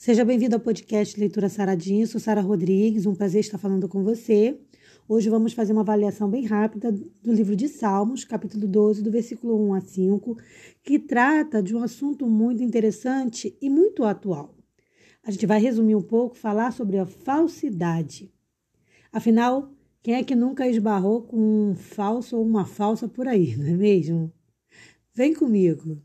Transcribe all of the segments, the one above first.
Seja bem-vindo ao podcast Leitura Saradinho. Sou Sara Rodrigues, um prazer estar falando com você. Hoje vamos fazer uma avaliação bem rápida do livro de Salmos, capítulo 12, do versículo 1 a 5, que trata de um assunto muito interessante e muito atual. A gente vai resumir um pouco, falar sobre a falsidade. Afinal, quem é que nunca esbarrou com um falso ou uma falsa por aí, não é mesmo? Vem comigo.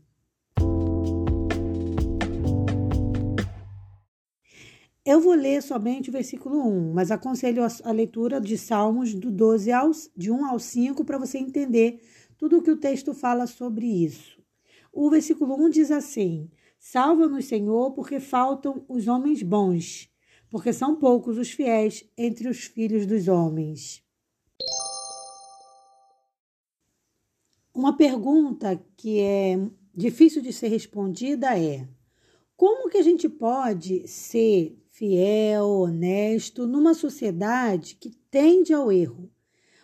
Eu vou ler somente o versículo 1, mas aconselho a leitura de Salmos do 12 aos, de 1 ao 5 para você entender tudo o que o texto fala sobre isso. O versículo 1 diz assim: Salva-nos, Senhor, porque faltam os homens bons, porque são poucos os fiéis entre os filhos dos homens. Uma pergunta que é difícil de ser respondida é: como que a gente pode ser fiel, honesto, numa sociedade que tende ao erro,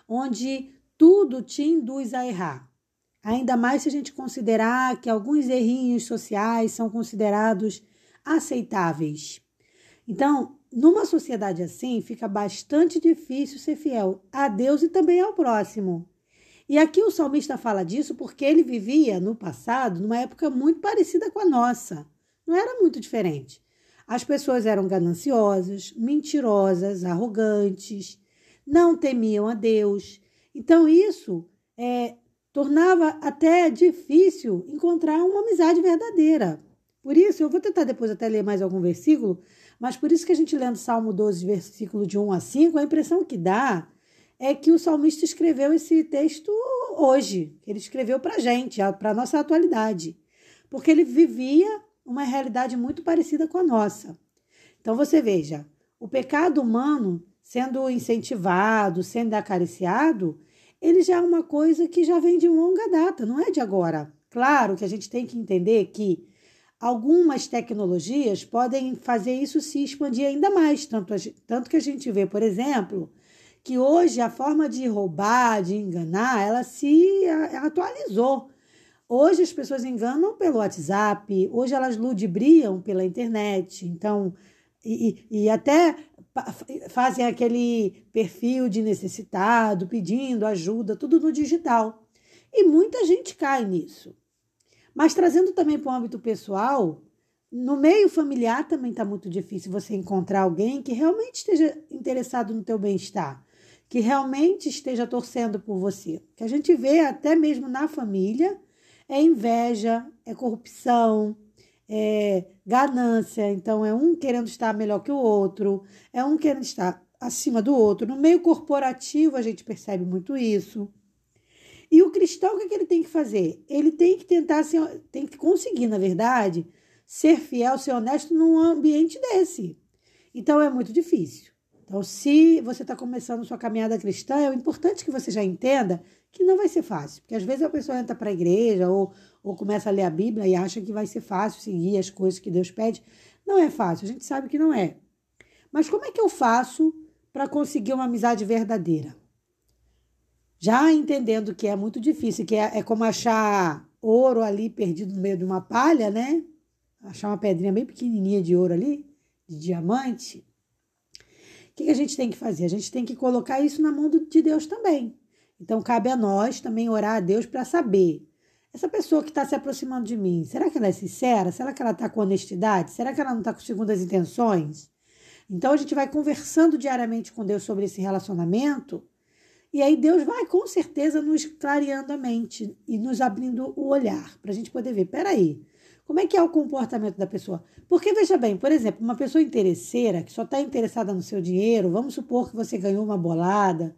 onde tudo te induz a errar. Ainda mais se a gente considerar que alguns errinhos sociais são considerados aceitáveis. Então, numa sociedade assim, fica bastante difícil ser fiel a Deus e também ao próximo. E aqui o salmista fala disso porque ele vivia no passado, numa época muito parecida com a nossa. Não era muito diferente. As pessoas eram gananciosas, mentirosas, arrogantes, não temiam a Deus. Então, isso é, tornava até difícil encontrar uma amizade verdadeira. Por isso, eu vou tentar depois até ler mais algum versículo, mas por isso que a gente lendo Salmo 12, versículo de 1 a 5, a impressão que dá é que o salmista escreveu esse texto hoje, ele escreveu para a gente, para a nossa atualidade, porque ele vivia uma realidade muito parecida com a nossa. Então você veja, o pecado humano sendo incentivado, sendo acariciado, ele já é uma coisa que já vem de longa data, não é de agora. Claro que a gente tem que entender que algumas tecnologias podem fazer isso se expandir ainda mais, tanto, tanto que a gente vê, por exemplo, que hoje a forma de roubar, de enganar, ela se atualizou. Hoje as pessoas enganam pelo WhatsApp, hoje elas ludibriam pela internet, então, e, e até fazem aquele perfil de necessitado, pedindo ajuda, tudo no digital. E muita gente cai nisso. Mas trazendo também para o âmbito pessoal, no meio familiar também está muito difícil você encontrar alguém que realmente esteja interessado no teu bem-estar, que realmente esteja torcendo por você. Que a gente vê até mesmo na família é inveja, é corrupção, é ganância. Então, é um querendo estar melhor que o outro, é um querendo estar acima do outro. No meio corporativo, a gente percebe muito isso. E o cristão, o que, é que ele tem que fazer? Ele tem que tentar, ser, tem que conseguir, na verdade, ser fiel, ser honesto num ambiente desse. Então, é muito difícil. Então, se você está começando sua caminhada cristã, é importante que você já entenda que não vai ser fácil. Porque às vezes a pessoa entra para a igreja ou, ou começa a ler a Bíblia e acha que vai ser fácil seguir as coisas que Deus pede. Não é fácil, a gente sabe que não é. Mas como é que eu faço para conseguir uma amizade verdadeira? Já entendendo que é muito difícil, que é, é como achar ouro ali perdido no meio de uma palha, né? Achar uma pedrinha bem pequenininha de ouro ali, de diamante. O que, que a gente tem que fazer? A gente tem que colocar isso na mão de Deus também. Então, cabe a nós também orar a Deus para saber. Essa pessoa que está se aproximando de mim, será que ela é sincera? Será que ela está com honestidade? Será que ela não está com segundas intenções? Então, a gente vai conversando diariamente com Deus sobre esse relacionamento. E aí, Deus vai com certeza nos clareando a mente e nos abrindo o olhar para a gente poder ver: peraí, como é que é o comportamento da pessoa? Porque, veja bem, por exemplo, uma pessoa interesseira que só está interessada no seu dinheiro, vamos supor que você ganhou uma bolada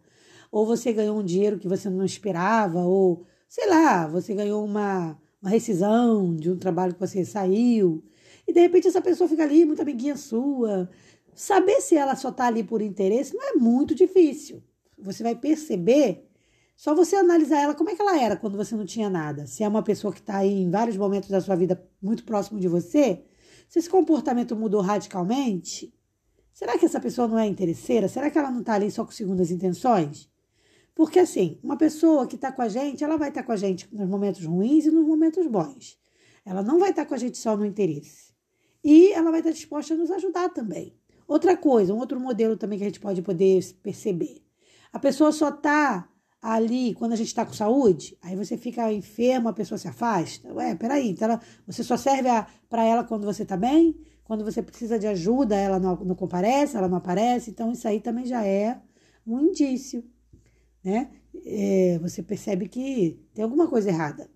ou você ganhou um dinheiro que você não esperava, ou sei lá, você ganhou uma, uma rescisão de um trabalho que você saiu, e de repente essa pessoa fica ali, muito amiguinha sua. Saber se ela só está ali por interesse não é muito difícil. Você vai perceber, só você analisar ela como é que ela era quando você não tinha nada. Se é uma pessoa que está aí em vários momentos da sua vida muito próximo de você, se esse comportamento mudou radicalmente, será que essa pessoa não é interesseira? Será que ela não está ali só com segundas intenções? Porque assim, uma pessoa que está com a gente, ela vai estar tá com a gente nos momentos ruins e nos momentos bons. Ela não vai estar tá com a gente só no interesse. E ela vai estar disposta a nos ajudar também. Outra coisa, um outro modelo também que a gente pode poder perceber. A pessoa só está ali quando a gente está com saúde, aí você fica enfermo, a pessoa se afasta. Ué, peraí, então ela, você só serve para ela quando você está bem? Quando você precisa de ajuda, ela não, não comparece, ela não aparece. Então, isso aí também já é um indício, né? É, você percebe que tem alguma coisa errada.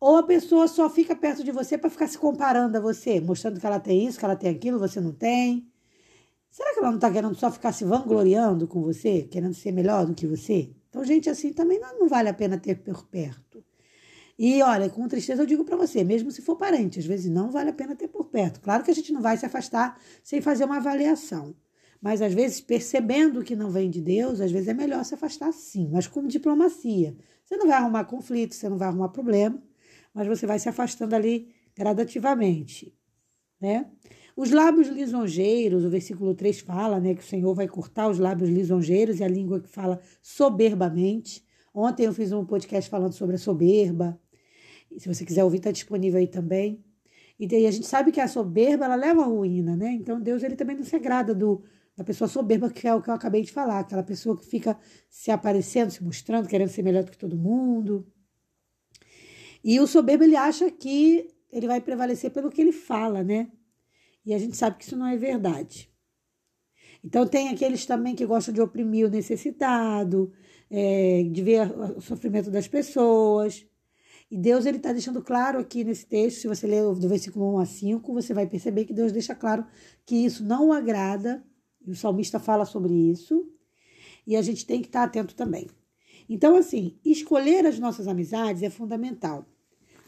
Ou a pessoa só fica perto de você para ficar se comparando a você, mostrando que ela tem isso, que ela tem aquilo, você não tem. Será que ela não está querendo só ficar se vangloriando com você, querendo ser melhor do que você? Então, gente assim também não, não vale a pena ter por perto. E olha, com tristeza eu digo para você, mesmo se for parente, às vezes não vale a pena ter por perto. Claro que a gente não vai se afastar sem fazer uma avaliação. Mas às vezes, percebendo que não vem de Deus, às vezes é melhor se afastar sim, mas com diplomacia. Você não vai arrumar conflito, você não vai arrumar problema, mas você vai se afastando ali gradativamente, né? Os lábios lisonjeiros, o versículo 3 fala, né, que o Senhor vai cortar os lábios lisonjeiros e a língua que fala soberbamente. Ontem eu fiz um podcast falando sobre a soberba. Se você quiser ouvir, está disponível aí também. E a gente sabe que a soberba ela leva à ruína, né? Então Deus ele também não se agrada do, da pessoa soberba, que é o que eu acabei de falar, aquela pessoa que fica se aparecendo, se mostrando, querendo ser melhor do que todo mundo. E o soberbo ele acha que ele vai prevalecer pelo que ele fala, né? E a gente sabe que isso não é verdade. Então tem aqueles também que gostam de oprimir o necessitado, é, de ver o sofrimento das pessoas. E Deus ele está deixando claro aqui nesse texto, se você ler do versículo 1 a 5, você vai perceber que Deus deixa claro que isso não agrada, e o salmista fala sobre isso, e a gente tem que estar atento também. Então, assim, escolher as nossas amizades é fundamental.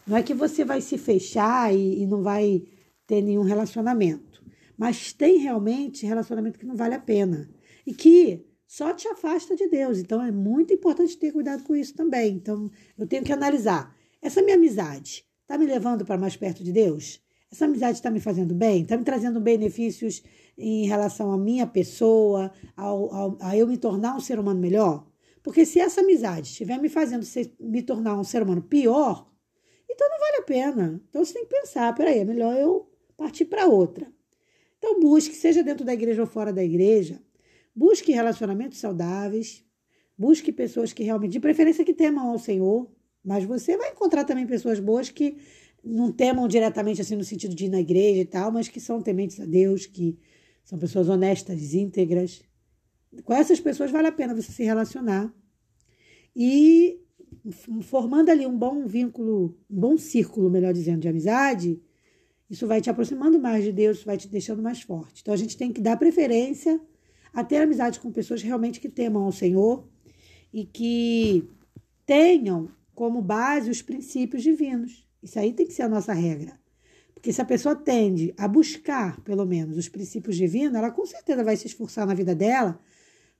Não é que você vai se fechar e, e não vai ter nenhum relacionamento, mas tem realmente relacionamento que não vale a pena e que só te afasta de Deus. Então, é muito importante ter cuidado com isso também. Então, eu tenho que analisar essa minha amizade está me levando para mais perto de Deus? Essa amizade está me fazendo bem? Está me trazendo benefícios em relação à minha pessoa, ao, ao, a eu me tornar um ser humano melhor? Porque se essa amizade estiver me fazendo ser, me tornar um ser humano pior, então não vale a pena. Então você tem que pensar, peraí, é melhor eu partir para outra. Então busque, seja dentro da igreja ou fora da igreja, busque relacionamentos saudáveis, busque pessoas que realmente, de preferência que temam ao Senhor, mas você vai encontrar também pessoas boas que não temam diretamente assim no sentido de ir na igreja e tal, mas que são tementes a Deus, que são pessoas honestas, íntegras. Com essas pessoas vale a pena você se relacionar. E formando ali um bom vínculo, um bom círculo, melhor dizendo, de amizade, isso vai te aproximando mais de Deus, vai te deixando mais forte. Então a gente tem que dar preferência a ter amizade com pessoas realmente que temam ao Senhor e que tenham como base os princípios divinos. Isso aí tem que ser a nossa regra. Porque se a pessoa tende a buscar, pelo menos, os princípios divinos, ela com certeza vai se esforçar na vida dela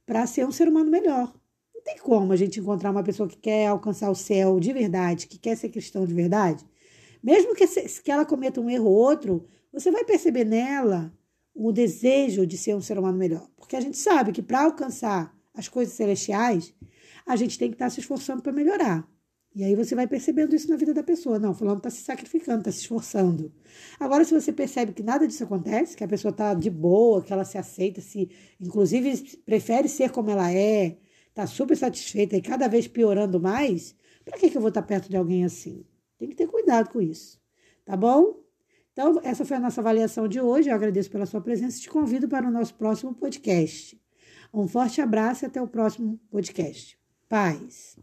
para ser um ser humano melhor. Não tem como a gente encontrar uma pessoa que quer alcançar o céu de verdade, que quer ser cristão de verdade. Mesmo que, que ela cometa um erro ou outro, você vai perceber nela o desejo de ser um ser humano melhor. Porque a gente sabe que para alcançar as coisas celestiais, a gente tem que estar se esforçando para melhorar. E aí você vai percebendo isso na vida da pessoa. Não, fulano está se sacrificando, está se esforçando. Agora, se você percebe que nada disso acontece, que a pessoa está de boa, que ela se aceita, se inclusive prefere ser como ela é, está super satisfeita e cada vez piorando mais, para que, que eu vou estar tá perto de alguém assim? Tem que ter cuidado com isso. Tá bom? Então, essa foi a nossa avaliação de hoje. Eu agradeço pela sua presença e te convido para o nosso próximo podcast. Um forte abraço e até o próximo podcast. Paz.